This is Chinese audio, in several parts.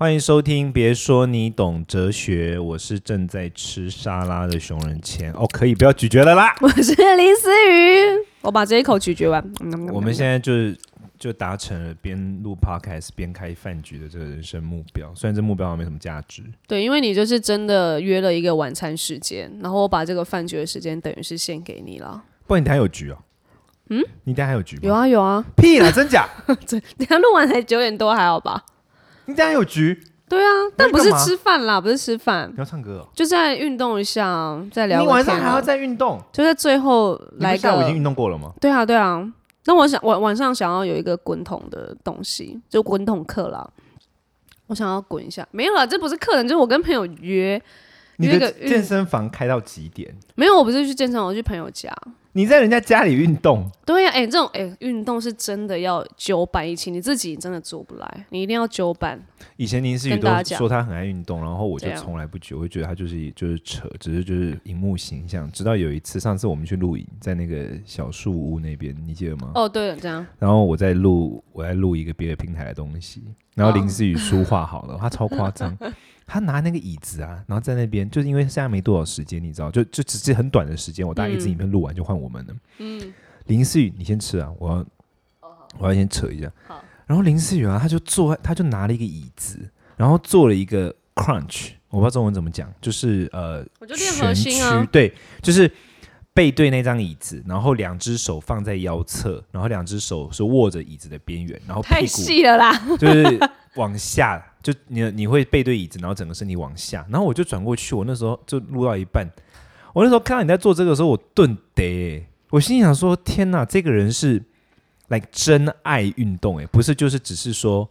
欢迎收听，别说你懂哲学，我是正在吃沙拉的熊人谦。哦，可以不要咀嚼了啦。我是林思雨，我把这一口咀嚼完。我们现在就是就达成了边录 podcast 边开饭局的这个人生目标，虽然这目标好像没什么价值。对，因为你就是真的约了一个晚餐时间，然后我把这个饭局的时间等于是献给你了。不然你等下有局哦。嗯，你等下还有局吗？有啊有啊。屁啦，真假？真，等下录完才九点多，还好吧？你等下有局？对啊，但不是吃饭啦，不是吃饭，你要唱歌，就在运动一下，再聊。你晚上还要再运动？就在最后来个。下午已经运动过了吗？对啊，对啊。那我想晚晚上想要有一个滚筒的东西，就滚筒课啦。我想要滚一下，没有啦，这不是客人，就是我跟朋友约。你的健身房开到几点？没有，我不是去健身房，我去朋友家。你在人家家里运动？对呀，哎，这种哎，运动是真的要九板一起，你自己真的做不来，你一定要九板。以前林思雨都说他很爱运动，然后我就从来不觉，我就觉得他就是就是扯，只是就是荧幕形象。直到有一次，上次我们去录影，在那个小树屋那边，你记得吗？哦，对了，这样。然后我在录，我在录一个别的平台的东西，然后林思雨书画好了，他超夸张。他拿那个椅子啊，然后在那边，就是因为现在没多少时间，你知道，就就只是很短的时间，我大概一支影片录完就换我们了。嗯，林思雨，你先吃啊，我要，我要先扯一下。好，然后林思雨啊，他就坐，他就拿了一个椅子，然后做了一个 crunch，我不知道中文怎么讲，就是呃，全屈，对，就是背对那张椅子，然后两只手放在腰侧，然后两只手是握着椅子的边缘，然后太细了啦，就是往下。就你你会背对椅子，然后整个身体往下，然后我就转过去。我那时候就录到一半，我那时候看到你在做这个时候，我顿得，我心想说：天哪，这个人是来真爱运动，哎，不是就是只是说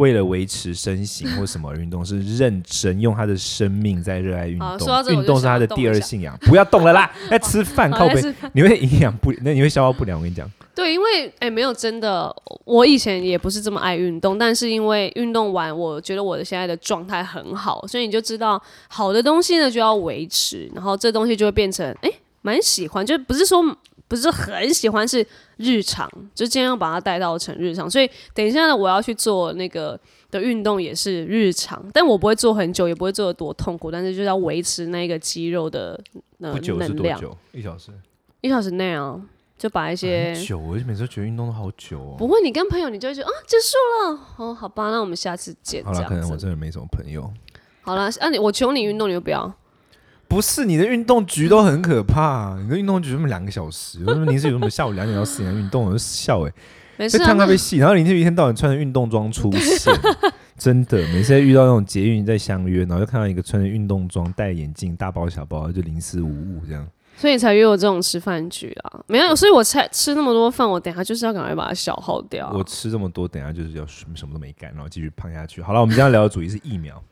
为了维持身形 或什么运动，是认真用他的生命在热爱运动。运动是他的第二信仰。不要动了啦，在 吃饭靠背，你会营养不，那你会消化不良。我跟你讲。对，因为哎，没有真的，我以前也不是这么爱运动，但是因为运动完，我觉得我的现在的状态很好，所以你就知道，好的东西呢就要维持，然后这东西就会变成哎，蛮喜欢，就不是说不是很喜欢，是日常，就尽量把它带到成日常。所以等一下呢，我要去做那个的运动也是日常，但我不会做很久，也不会做的多痛苦，但是就是要维持那个肌肉的能量。一小时，一小时内啊。就把一些久，我每次觉得运动都好久哦。不会，你跟朋友，你就会觉得啊，结束了哦，好吧，那我们下次见。好了，可能我真的没什么朋友。好了，那你我求你运动，你就不要。不是你的运动局都很可怕，你的运动局这么两个小时，为什么你是有什么下午两点到四点运动？我就笑哎，没事。看咖啡戏，然后林志一天到晚穿着运动装出现，真的，每次遇到那种捷运在相约，然后就看到一个穿着运动装、戴眼镜、大包小包，就零食无物这样。所以才约我这种吃饭局啊，没有，所以我才吃那么多饭，我等下就是要赶快把它消耗掉。我吃这么多，等下就是要什么什么都没干，然后继续胖下去。好了，我们今天聊的主题是疫苗。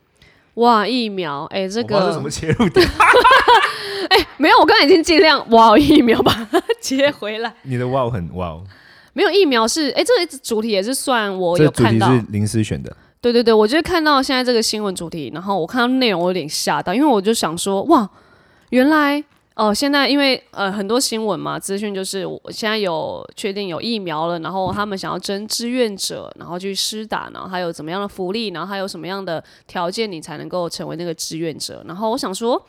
哇，疫苗，哎，这个什么切入点？哎，没有，我刚才已经尽量哇疫苗把它接回来。你的哇很哇，没有疫苗是哎，这个主题也是算我有看到，是临时选的。对对对，我就是看到现在这个新闻主题，然后我看到内容，我有点吓到，因为我就想说哇，原来。哦，现在因为呃很多新闻嘛，资讯就是我现在有确定有疫苗了，然后他们想要征志愿者，然后去施打，然后还有怎么样的福利，然后还有什么样的条件你才能够成为那个志愿者？然后我想说，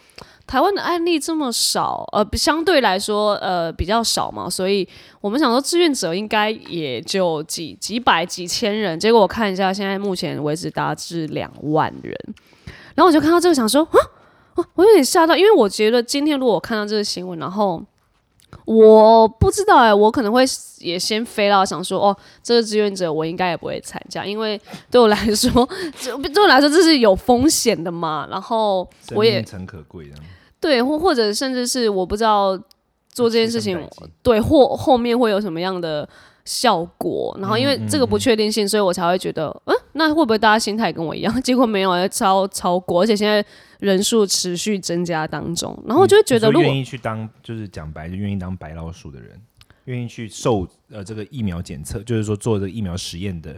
台湾的案例这么少，呃，相对来说呃比较少嘛，所以我们想说志愿者应该也就几几百几千人，结果我看一下，现在目前为止达至两万人，然后我就看到这个想说啊。我有点吓到，因为我觉得今天如果我看到这个新闻，然后我不知道哎，我可能会也先飞到想说，哦，这个志愿者我应该也不会参加，因为对我来说，对我来说这是有风险的嘛。然后我也诚可贵的，对，或或者甚至是我不知道做这件事情，对，或后面会有什么样的。效果，然后因为这个不确定性，所以我才会觉得，嗯，那会不会大家心态跟我一样？结果没有，超超过，而且现在人数持续增加当中，然后我就会觉得，如果愿意去当，就是讲白，就愿意当白老鼠的人，愿意去受呃这个疫苗检测，就是说做这个疫苗实验的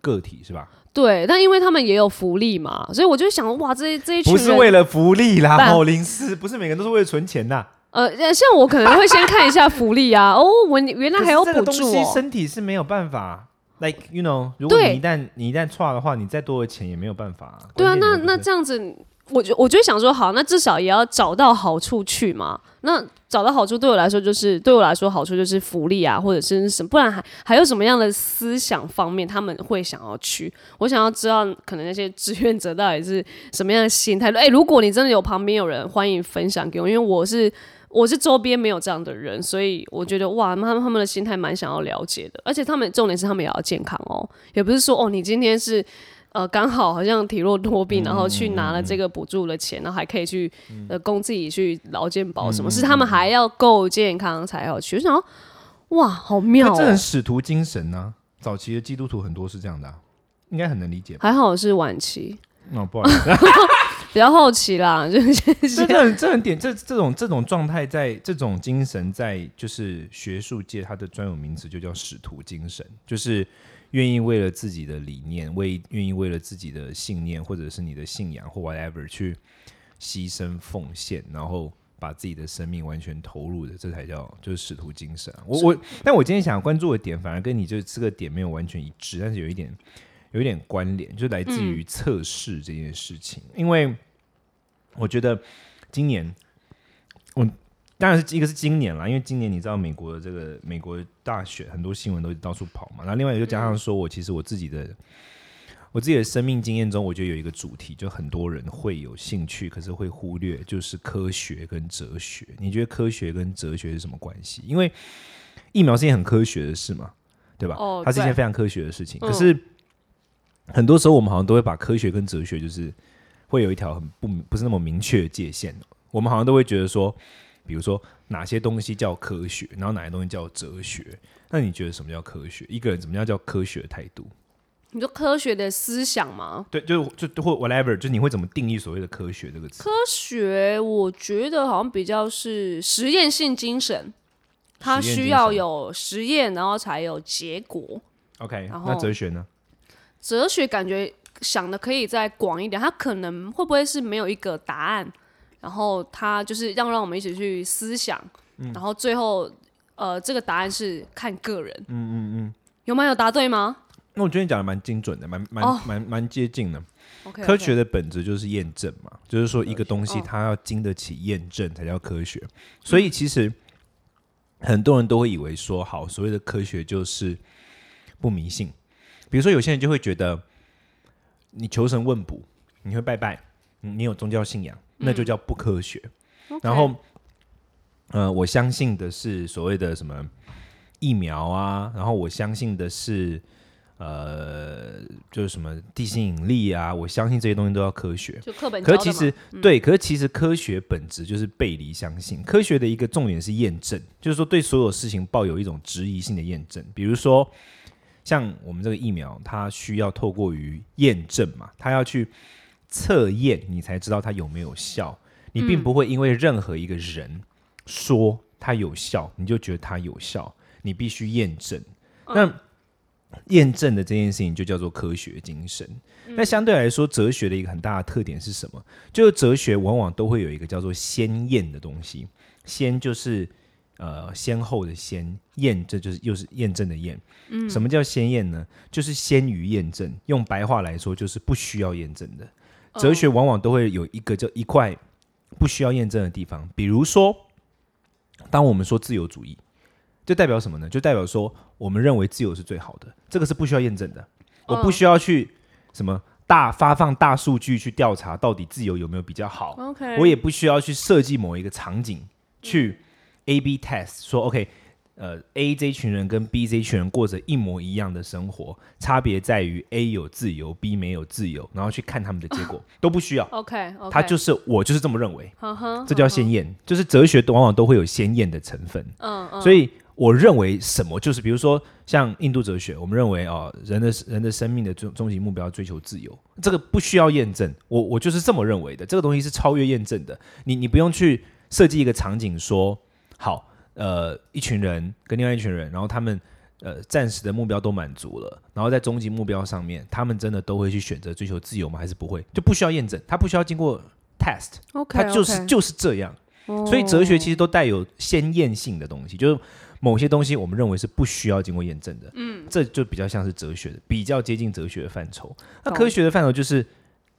个体，是吧？对，但因为他们也有福利嘛，所以我就想，哇，这这一群不是为了福利啦，某，林思不是每个人都是为了存钱呐。呃，像我可能会先看一下福利啊。哦，我原来还有补助哦。身体是没有办法，like you know，如果你一旦你一旦错的话，你再多的钱也没有办法、啊。对啊，那那这样子，我就我就想说，好，那至少也要找到好处去嘛。那找到好处对我来说，就是对我来说好处就是福利啊，或者是什么，不然还还有什么样的思想方面他们会想要去？我想要知道，可能那些志愿者到底是什么样的心态。哎、如果你真的有旁边有人，欢迎分享给我，因为我是。我是周边没有这样的人，所以我觉得哇，他们他们的心态蛮想要了解的，而且他们重点是他们也要健康哦，也不是说哦，你今天是呃，刚好好像体弱多病，然后去拿了这个补助的钱，然后还可以去呃供自己去劳健保什么，是他们还要够健康才要去。我想，哇，好妙那这很哦！使徒精神呢、早期的基督徒很多是这样的、啊，应该很能理解吧。还好是晚期，哦，不好意思，比较好奇啦，就是这这很这很点，这这种这种状态在这种精神在就是学术界它的专有名词就叫使徒精神，就是愿意为了自己的理念，为愿意为了自己的信念或者是你的信仰或 whatever 去牺牲奉献，然后把自己的生命完全投入的，这才叫就是使徒精神啊、我我，但我今天想关注的点反而跟你就是这个点没有完全一致，但是有一点有一点关联，就来自于测试这件事情，因为我觉得今年我当然是一个是今年啦，因为今年你知道美国的这个美国大选很多新闻都到处跑嘛，然后另外就加上说我其实我自己的。我自己的生命经验中，我觉得有一个主题，就很多人会有兴趣，可是会忽略，就是科学跟哲学。你觉得科学跟哲学是什么关系？因为疫苗是一件很科学的事嘛，对吧？哦它是一件非常科学的事情。嗯可是很多时候，我们好像都会把科学跟哲学，就是会有一条很不不是那么明确的界限。我们好像都会觉得说，比如说哪些东西叫科学，然后哪些东西叫哲学。那你觉得什么叫科学？一个人怎么样叫科学态度？你说科学的思想吗？对，就就或 whatever，就是你会怎么定义所谓的科学这个词科？学我觉得好像比较是实验性精神，它需要有实验，然后才有结果。OK，那哲学呢？哲学感觉想的可以再广一点，它可能会不会是没有一个答案，然后它就是让让我们一起去思想，嗯然后最后呃这个答案是看个人。嗯嗯嗯，有吗？有答对吗那我觉得你讲的蛮精准的，蛮蛮哦蛮蛮接近的。科学的本质就是验证嘛，就是说一个东西哦它要经得起验证才叫科学。所以其实很多人都会以为说，好，所谓的科学就是不迷信。比如说有些人就会觉得，你求神问卜，你会拜拜，嗯你有宗教信仰，那就叫不科学。然后，呃，我相信的是所谓的什么疫苗啊，然后我相信的是呃，就是什么地心引力啊，我相信这些东西都要科学。就课本可其实、对，可是其实科学本质就是背离相信。科学的一个重点是验证，就是说对所有事情抱有一种质疑性的验证。比如说，像我们这个疫苗，它需要透过于验证嘛，它要去测验，你才知道它有没有效。你并不会因为任何一个人说它有效，你就觉得它有效，你必须验证。那验证的这件事情就叫做科学精神。那相对来说，哲学的一个很大的特点是什么？就是哲学往往都会有一个叫做先验的东西。先就是呃先后的先，验这就是又是验证的验。嗯，什么叫先验呢？就是先于验证。用白话来说，就是不需要验证的。哲学往往都会有一个叫一块不需要验证的地方，比如说，当我们说自由主义，就代表什么呢？就代表说，我们认为自由是最好的，这个是不需要验证的。我不需要去什么大发放大数据去调查到底自由有没有比较好，OK，我也不需要去设计某一个场景去 B test 说 OK，呃 A 这一群人跟 B 这一群人过着一模一样的生活，差别在于 A 有自由，B 没有自由，然后去看他们的结果都不需要，OK 他就是我就是这么认为，呵呵这叫先验，就是哲学往往都会有先验的成分，嗯嗯，所以我认为什么就是，比如说像印度哲学，我们认为哦，人的人的生命的终终极目标追求自由，这个不需要验证，我我就是这么认为的，这个东西是超越验证的，你你不用去设计一个场景说，好，呃，一群人跟另外一群人，然后他们。呃，暂时的目标都满足了，然后在终极目标上面，他们真的都会去选择追求自由吗？还是不会？就不需要验证，他不需要经过 test，OK，它就是就是这样。所以哲学其实都带有先验性的东西，就是某些东西我们认为是不需要经过验证的，嗯，这就比较像是哲学的，比较接近哲学的范畴。那科学的范畴就是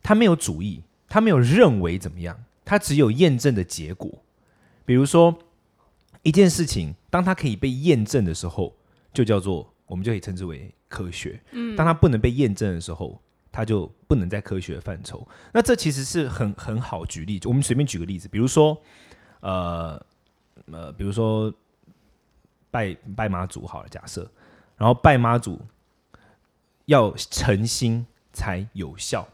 他没有主义，他没有认为怎么样，他只有验证的结果。比如说一件事情，当它可以被验证的时候，就叫做我们就可以称之为科学。嗯，当它不能被验证的时候，它就不能在科学的范畴。那这其实是很很好举例，我们随便举个例子，比如说，呃呃，比如说拜拜妈祖好了，假设，然后拜妈祖要诚心才有效，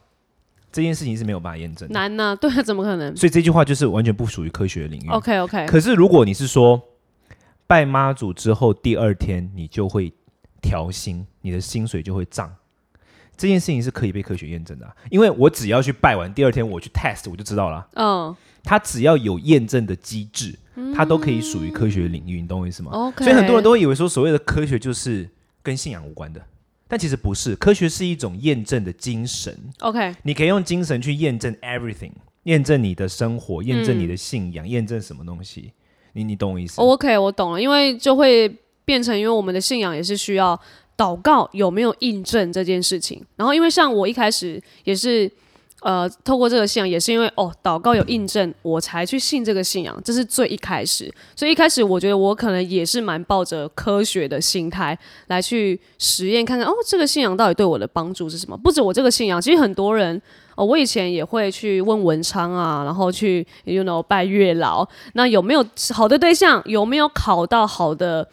这件事情是没有办法验证的。难呢、对啊，怎么可能所以这句话就是完全不属于科学的领域。？OK OK，可是如果你是说拜妈祖之后第二天你就会调薪，你的薪水就会涨，这件事情是可以被科学验证的啊、因为我只要去拜完，第二天我去 test 我就知道了。嗯它只要有验证的机制，它都可以属于科学领域，你懂我意思吗？，OK，所以很多人都会以为说所谓的科学就是跟信仰无关的，但其实不是，科学是一种验证的精神。OK，你可以用精神去验证 everything，验证你的生活，验证你的信仰，验证什么东西。你你懂我意思？哦 OK，我懂了，因为就会变成，因为我们的信仰也是需要祷告有没有印证这件事情。然后，因为像我一开始也是，呃，透过这个信仰，也是因为哦，祷告有印证，我才去信这个信仰，这是最一开始。所以一开始我觉得我可能也是蛮抱着科学的心态来去实验看看，哦，这个信仰到底对我的帮助是什么？不止我这个信仰，其实很多人。哦，我以前也会去问文昌啊，然后去 you know 拜月老，那有没有好的对象？有没有考到好的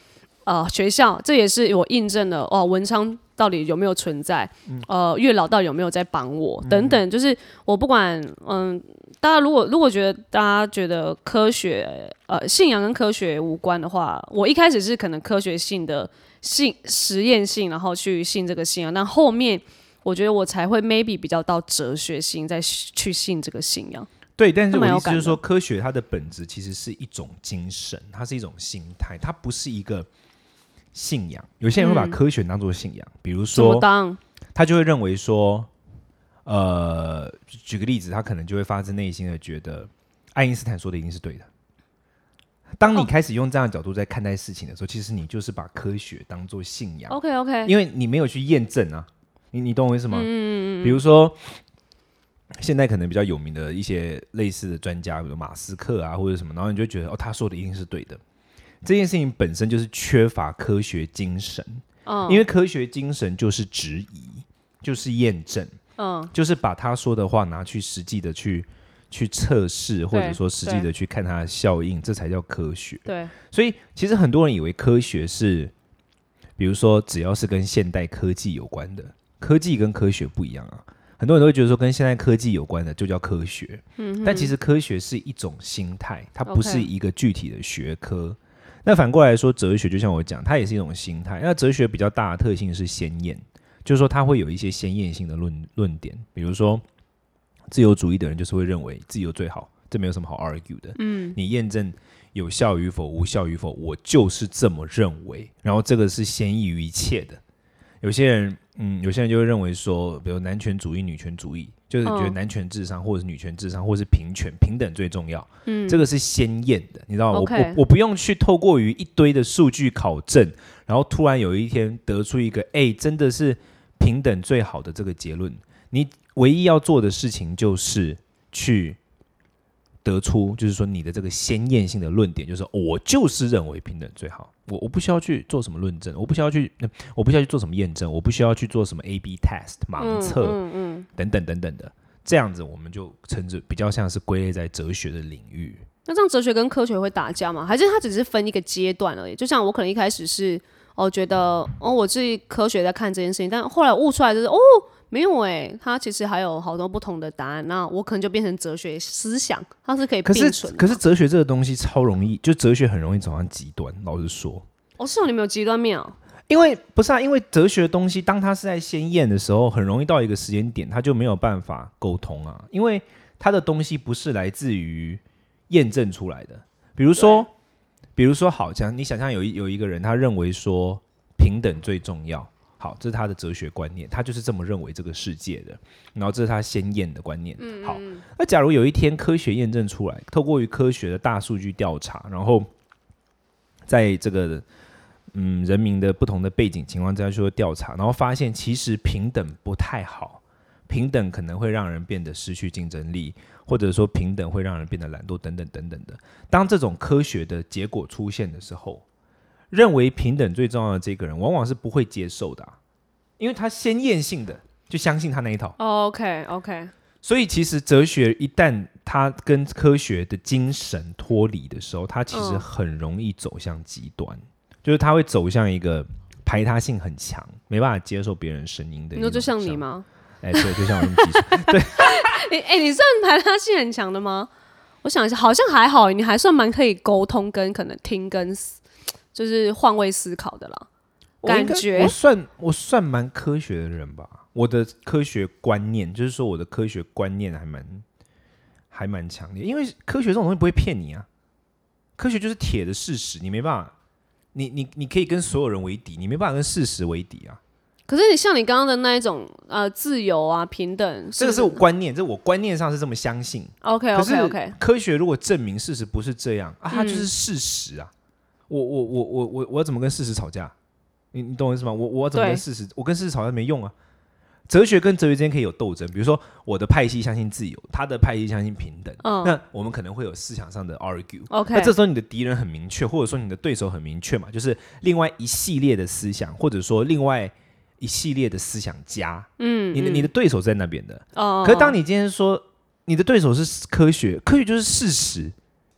呃学校？这也是我印证了哦，文昌到底有没有存在？呃，月老到底有没有在帮我？等等，就是我不管嗯，大家如果如果觉得大家觉得科学呃信仰跟科学无关的话，我一开始是可能科学性的信实验性，然后去信这个信仰，但后面。我觉得我才会 maybe 比较到哲学性，再去信这个信仰。对，但是我意思就是说，科学它的本质其实是一种精神，它是一种心态，它不是一个信仰。有些人会把嗯科学当做信仰，比如说，他就会认为说，呃，举个例子，他可能就会发自内心的觉得爱因斯坦说的一定是对的。当你哦开始用这样的角度在看待事情的时候，其实你就是把科学当做信仰。OK OK，因为你没有去验证啊，你你懂我意思吗？嗯嗯比如说，现在可能比较有名的一些类似的专家，比如马斯克啊，或者什么，然后你就觉得哦，他说的一定是对的。这件事情本身就是缺乏科学精神，嗯。因为科学精神就是质疑，就是验证，嗯。就是把他说的话拿去实际的去去测试，或者说实际的去看它的效应，这才叫科学。对，所以其实很多人以为科学是，比如说只要是跟现代科技有关的，科技跟科学不一样啊。很多人都会觉得说跟现代科技有关的就叫科学，嗯但其实科学是一种心态，它不是一个具体的学科。那反过来说，哲学就像我讲，它也是一种心态。那哲学比较大的特性是鲜艳，就是说它会有一些鲜艳性的论论点，比如说自由主义的人就是会认为自由最好，这没有什么好 argue 的。嗯，你验证有效与否、无效与否，我就是这么认为。然后这个是先易于一切的。有些人，嗯，有些人就会认为说，比如男权主义、女权主义，就是觉得嗯男权至上，或者是女权至上，或者是平权、平等最重要。嗯，这个是鲜艳的，你知道吗？我我我不用去透过于一堆的数据考证，然后突然有一天得出一个，哎，真的是平等最好的这个结论。你唯一要做的事情就是去得出，就是说你的这个鲜艳性的论点，就是我就是认为平等最好。我我不需要去做什么论证，我不需要去，呃我不需要去做什么验证，我不需要去做什么 A/B test 盲测、嗯嗯。等等等等的。这样子我们就称之比较像是归类在哲学的领域。那这样哲学跟科学会打架吗？还是它只是分一个阶段而已？就像我可能一开始是哦觉得哦我自己科学在看这件事情，但后来悟出来就是哦没有诶，它其实还有好多不同的答案。那我可能就变成哲学思想，它是可以可是并存的。可是哲学这个东西超容易，就哲学很容易走向极端。老实说，哦是哦，你们有极端面哦。因为不是啊，因为哲学的东西，当它是在鲜艳的时候，很容易到一个时间点，它就没有办法沟通啊，因为它的东西不是来自于验证出来的。比如说，比如说，好，像你想象有一有一个人，他认为说平等最重要，好，这是他的哲学观念，他就是这么认为这个世界的，然后这是他先验的观念。好，那假如有一天科学验证出来，透过于科学的大数据调查，然后在这个嗯人民的不同的背景情况之下去做调查，然后发现其实平等不太好，平等可能会让人变得失去竞争力，或者说平等会让人变得懒惰等等等等的。当这种科学的结果出现的时候，认为平等最重要的这个人，往往是不会接受的啊、因为他先验性的就相信他那一套。OK OK，所以其实哲学一旦它跟科学的精神脱离的时候，它其实嗯很容易走向极端，就是它会走向一个排他性很强，没办法接受别人声音的。你说就像你？吗？哎，对，就像我那么技术。你哎、你算排他性很强的吗？我想一下，好像还好，你还算蛮可以沟通跟可能听跟思就是换位思考的啦。感觉我算我算蛮科学的人吧。我的科学观念，就是说我的科学观念还蛮还蛮强烈，因为科学这种东西不会骗你啊，科学就是铁的事实，你没办法，你你你可以跟所有人为敌，你没办法跟事实为敌啊。可是你像你刚刚的那一种呃自由啊平等，这个是我观念，这我观念上是这么相信。OK OK OK，科学如果证明事实不是这样啊，它嗯就是事实啊。我我我我我我要怎么跟事实吵架？你你懂我意思吗？我我要怎么跟事实？我跟事实吵架没用啊。哲学跟哲学之间可以有斗争，比如说我的派系相信自由，他的派系相信平等，嗯那我们可能会有思想上的 argue。OK，那这时候你的敌人很明确，或者说你的对手很明确嘛，就是另外一系列的思想，或者说另外一系列的思想家，嗯，你的你的对手在那边的。哦，可是当你今天说你的对手是科学，科学就是事实，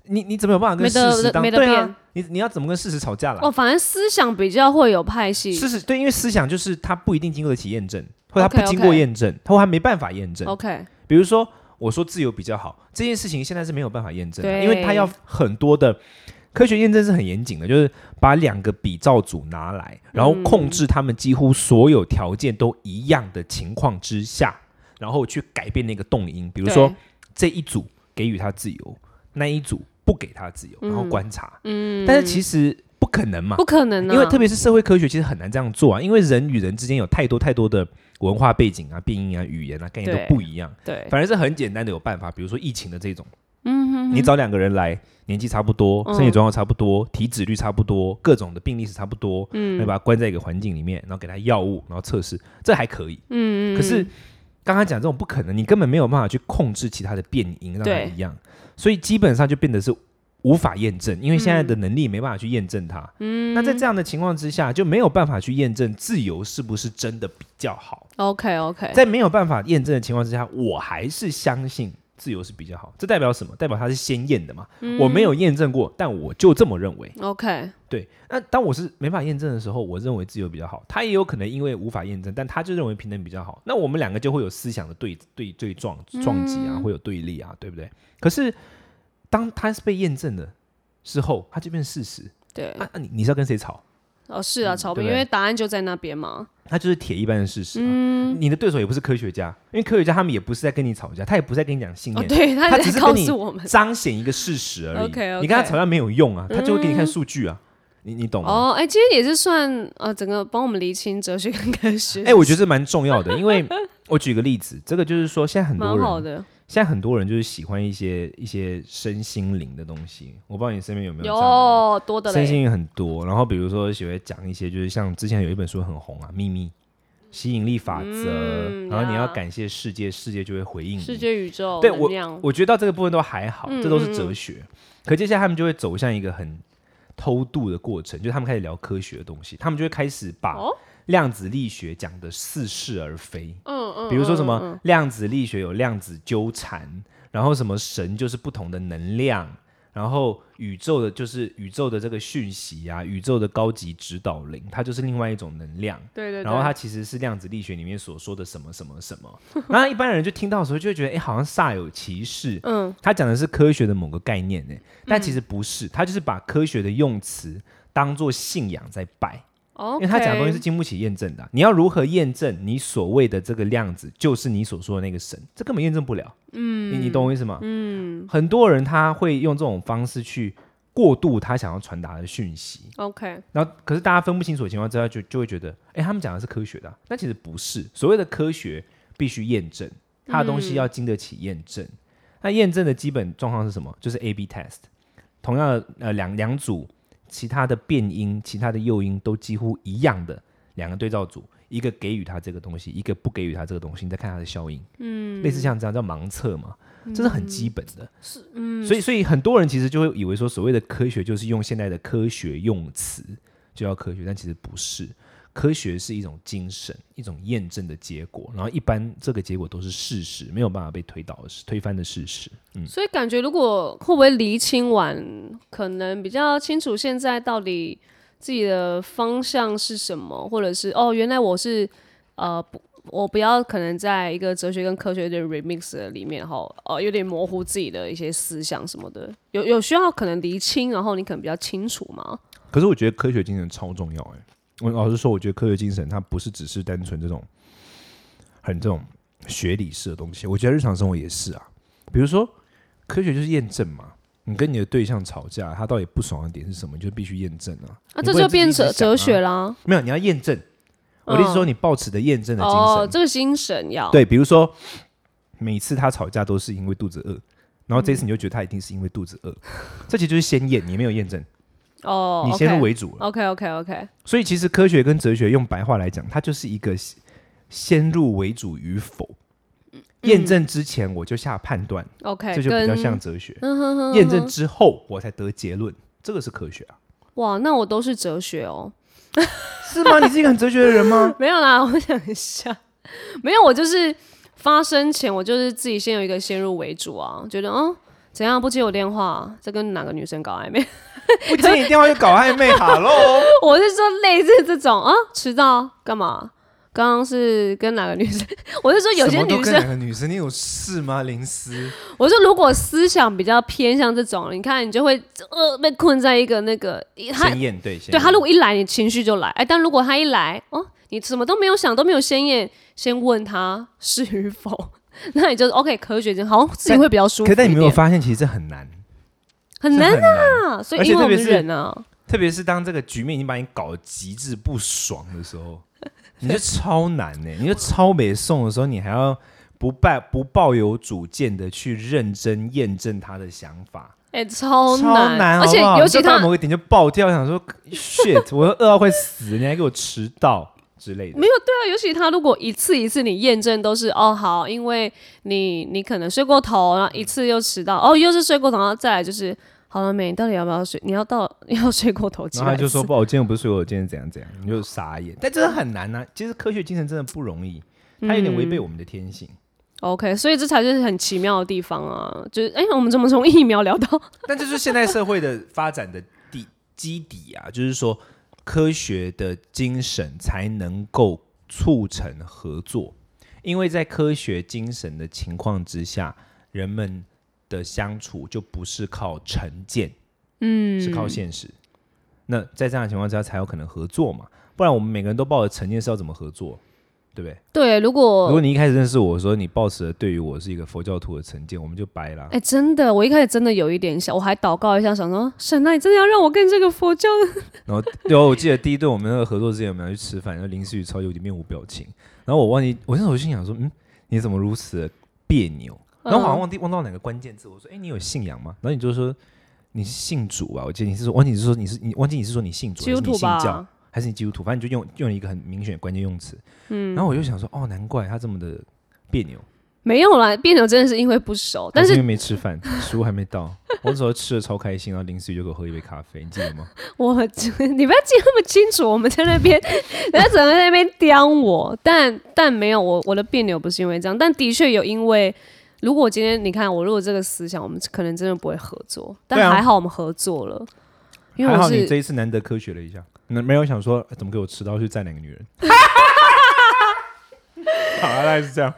你你怎么有办法跟事实当对啊？你你要怎么跟事实吵架啦？哦，反正思想比较会有派系事实对，因为思想就是它不一定经过得起验证，或者它不经过验证，或它没办法验证。OK，比如说，我说自由比较好，这件事情现在是没有办法验证的，因为它要很多的科学验证是很严谨的，就是把两个比照组拿来，然后控制他们几乎所有条件都一样的情况之下，然后去改变那个动因。比如说这一组给予他自由，那一组不给他自由，然后观察。嗯，但是其实不可能嘛，不可能啊，因为特别是社会科学，其实很难这样做啊，因为人与人之间有太多太多的文化背景啊、病因啊、语言啊概念都不一样。对，反而是很简单的有办法，比如说疫情的这种，嗯哼你找两个人来，年纪差不多，嗯。身体状况差不多，体脂率差不多，各种的病历史差不多，嗯。你把它关在一个环境里面，然后给他药物，然后测试，这还可以。嗯嗯，可是刚刚讲这种不可能，你根本没有办法去控制其他的变音，让它一样，所以基本上就变得是无法验证，因为现在的能力没办法去验证它。嗯那在这样的情况之下，就没有办法去验证自由是不是真的比较好。OK OK，在没有办法验证的情况之下，我还是相信自由是比较好。这代表什么？代表它是先验的嘛？嗯我没有验证过，但我就这么认为。OK，对，那当我是没法验证的时候，我认为自由比较好。他也有可能因为无法验证，但他就认为平等比较好。那我们两个就会有思想的对对对撞撞击啊，会有对立啊，对不对？可是当他是被验证的时候，他就变成事实。对，那，啊你你是要跟谁吵？哦是啊，曹斌，对不对因为答案就在那边嘛，他就是铁一般的事实、啊。嗯，你的对手也不是科学家，因为科学家他们也不是在跟你吵架，他也不是在跟你讲信哦念，对，他他在告只是跟你诉我们，彰显一个事实而已。OK，OK 你跟他吵架没有用啊，他就会给你看数据啊，你你懂吗？哦，哎，今天也是算呃整个帮我们厘清哲学跟科学，哎、我觉得这蛮重要的，因为我举个例子，这个就是说，现在很多人，好的，现在很多人就是喜欢一些一些身心灵的东西。我不知道你身边有没有有多的，身心灵很多，然后比如说喜欢讲一些，就是像之前有一本书很红啊，《秘密》。吸引力法则，嗯然后你要感谢世界，世界就会回应你。世界宇宙对我，我觉得到这个部分都还好，嗯这都是嗯哲学。可接下来他们就会走向一个很偷渡的过程，就是他们开始聊科学的东西，他们就会开始把哦量子力学讲的似是而非。嗯嗯，比如说什嗯么量子力学有量子纠缠，然后什么神就是不同的能量，然后宇宙的就是宇宙的这个讯息啊，宇宙的高级指导灵，它就是另外一种能量。对对，然后它其实是量子力学里面所说的什么什么什么，然后一般人就听到的时候就会觉得，哎，好像煞有其事。嗯。他讲的是科学的某个概念呢，但其实不是，他就是把科学的用词当做信仰在拜，哦，因为他讲的东西是经不起验证的啊、你要如何验证你所谓的这个量子就是你所说的那个神？这根本验证不了。嗯，你你懂我意思吗？嗯，很多人他会用这种方式去过度他想要传达的讯息，OK，然后可是大家分不清楚的情况之下，就就会觉得，哎，他们讲的是科学的啊、那其实不是。所谓的科学必须验证，它的东西要经得起验证。那验证的基本状况是什么？就是 A/B test。同样的，呃，两两组其他的变音、其他的诱因都几乎一样的两个对照组，一个给予他这个东西，一个不给予他这个东西，你再看它的效应。嗯，类似像这样叫盲测嘛，这是很基本的。是，嗯，所以所以很多人其实就会以为说，所谓的科学就是用现在的科学用词就叫科学，但其实不是。科学是一种精神，一种验证的结果，然后一般这个结果都是事实，没有办法被推倒的、推翻的事实。嗯，所以感觉如果会不会厘清完，可能比较清楚现在到底自己的方向是什么，或者是哦，原来我是呃不，我不要可能在一个哲学跟科学的 remix 里面哈，呃，有点模糊自己的一些思想什么的，有有需要可能厘清，然后你可能比较清楚吗？可是我觉得科学精神超重要哎。我老实说，我觉得科学精神它不是只是单纯这种很这种学理式的东西。我觉得日常生活也是啊。比如说，科学就是验证嘛。你跟你的对象吵架，他到底不爽的点是什么，你就必须验证啊。啊，这就变哲哲学啦。没有，你要验证。我的意思说，你抱持的验证的精神。哦，这个精神要对。比如说，每次他吵架都是因为肚子饿，然后这次你就觉得他一定是因为肚子饿，这其实就是先验，你没有验证。哦，你先入为主了。OK OK OK。所以其实科学跟哲学用白话来讲，它就是一个先入为主与否。验证之前我就下判断，OK，这就比较像哲学。验证之后我才得结论，这个是科学啊。哇，那我都是哲学哦。是吗？你是一个很哲学的人吗？没有啦，我想一下，没有，我就是发生前我就是自己先有一个先入为主啊，觉得嗯。怎样不接我电话？在跟哪个女生搞暧昧？不接你电话就搞暧昧？哈喽！我是说类似这种啊，迟到干嘛？刚刚是跟哪个女生？我是说有些女生，哪个女生？你有事吗？林思？我说如果思想比较偏向这种，你看你就会呃被困在一个那个鲜艳对对，他如果一来你情绪就来，哎，但如果他一来哦，你什么都没有想，都没有鲜艳，先问他是与否。那你就 OK，科学就好像自己会比较舒服。可但你没有发现，其实这很难，很难啊！所以因为我们人啊，特别是当这个局面已经把你搞得极致不爽的时候，你就超难呢。你就超没送的时候，你还要不抱不抱有主见的去认真验证他的想法，哎，超难，而且尤其他某个点就爆掉，想说 shit，我饿到会死，你还给我迟到。之类的没有对啊，尤其他如果一次一次你验证都是哦好，因为你你可能睡过头，然后一次又迟到，哦又是睡过头，然后再来就是好了没？你到底要不要睡？你要到 要睡过头？然后他就说不，我今天不是睡过，我今天怎样怎样，你就傻眼。但真的很难呢，其实科学精神真的不容易，它有点违背我们的天性。OK，所以这才是很奇妙的地方啊！就是哎，我们怎么从疫苗聊到？但这是现代社会的发展的底基底啊，就是说。科学的精神才能够促成合作，因为在科学精神的情况之下，人们的相处就不是靠成见，嗯，是靠现实。那在这样的情况之下，才有可能合作嘛？不然我们每个人都抱着成见，是要怎么合作？对不对？对，如果如果你一开始认识我说你抱持了对于我是一个佛教徒的成见，我们就掰了。哎，真的，我一开始真的有一点想，我还祷告一下，想说神啊，你真的要让我跟这个佛教？然后对哦，我记得第一顿我们那个合作之前，我们要去吃饭，然后林思雨超有点面无表情。然后我忘记，我那时候心想说，嗯，你怎么如此别扭？然后好像忘记忘到哪个关键字，我说，哎，你有信仰吗？然后你就说你是信主啊？我记得你是说，忘记你是说你是你忘记你是说你信主还是你信教？还是你基督徒，反正你就用用一个很明显的关键用词，嗯，然后我就想说，哦，难怪他这么的别扭。没有啦，别扭真的是因为不熟，但是因为没吃饭，食物还没到。我那时候吃的超开心，然后临时就给我喝一杯咖啡，你记得吗？我你不要记那么清楚，我们在那边，人家怎么在那边刁我，但但没有，我我的别扭不是因为这样，但的确有因为，如果今天你看我如果这个思想，我们可能真的不会合作，但还好我们合作了。还好你这一次难得科学了一下，那没有想说怎么给我迟到去载哪个女人。好，大概是这样。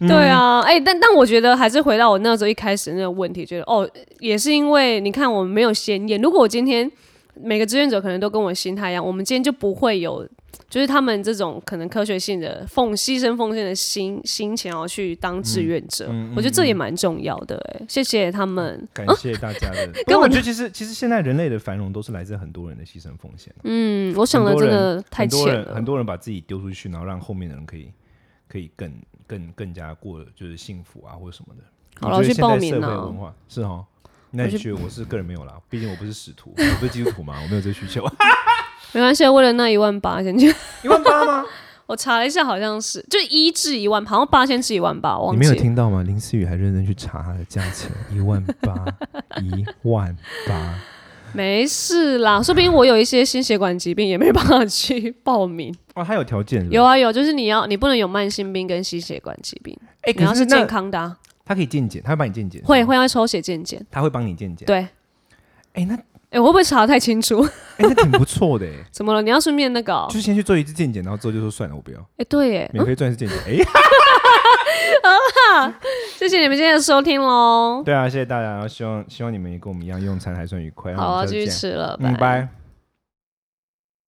对啊，哎，但但我觉得还是回到我那时候一开始那个问题，觉得哦，也是因为你看我们没有先验，如果我今天每个志愿者可能都跟我心态一样，我们今天就不会有。就是他们这种可能科学性的奉牺牲奉献的心心情，要去当志愿者，我觉得这也蛮重要的。哎，谢谢他们，感谢大家的。根本就其实其实现在人类的繁荣都是来自很多人的牺牲奉献。嗯，我想的真的太浅了。很多人把自己丢出去，然后让后面的人可以可以更更更加过就是幸福啊或者什么的。好了，去报名了。是哈。那你我去去，我是个人没有啦，毕竟我不是使徒，我不是基督徒嘛，我没有这个需求。没关系，为了那一万八先去。一万八吗？我查了一下，好像是就一至一万，好像八千至一万八，我你没有。听到吗？林思雨还认真去查它的价钱，一万八，一万八。没事啦，说不定我有一些心血管疾病，也没办法去报名。哦，它有条件是是有，啊有，就是你要你不能有慢性病跟心血管疾病，哎，你要是健康的、啊，它可以健检，它会帮你健检，会，会要抽血健检。他会帮你健检。，对，哎，那哎、我会不会查的太清楚？哎那挺不错的哎，怎么了？你要顺便那个、哦就？先去做一次健检，然后之后就说算了，我不要，哎、对耶，免费赚一次健检。哎，谢谢你们今天的收听喽。对啊，谢谢大家，然后希望希望你们也跟我们一样用餐还算愉快。好啊，继续。吃了，拜，拜。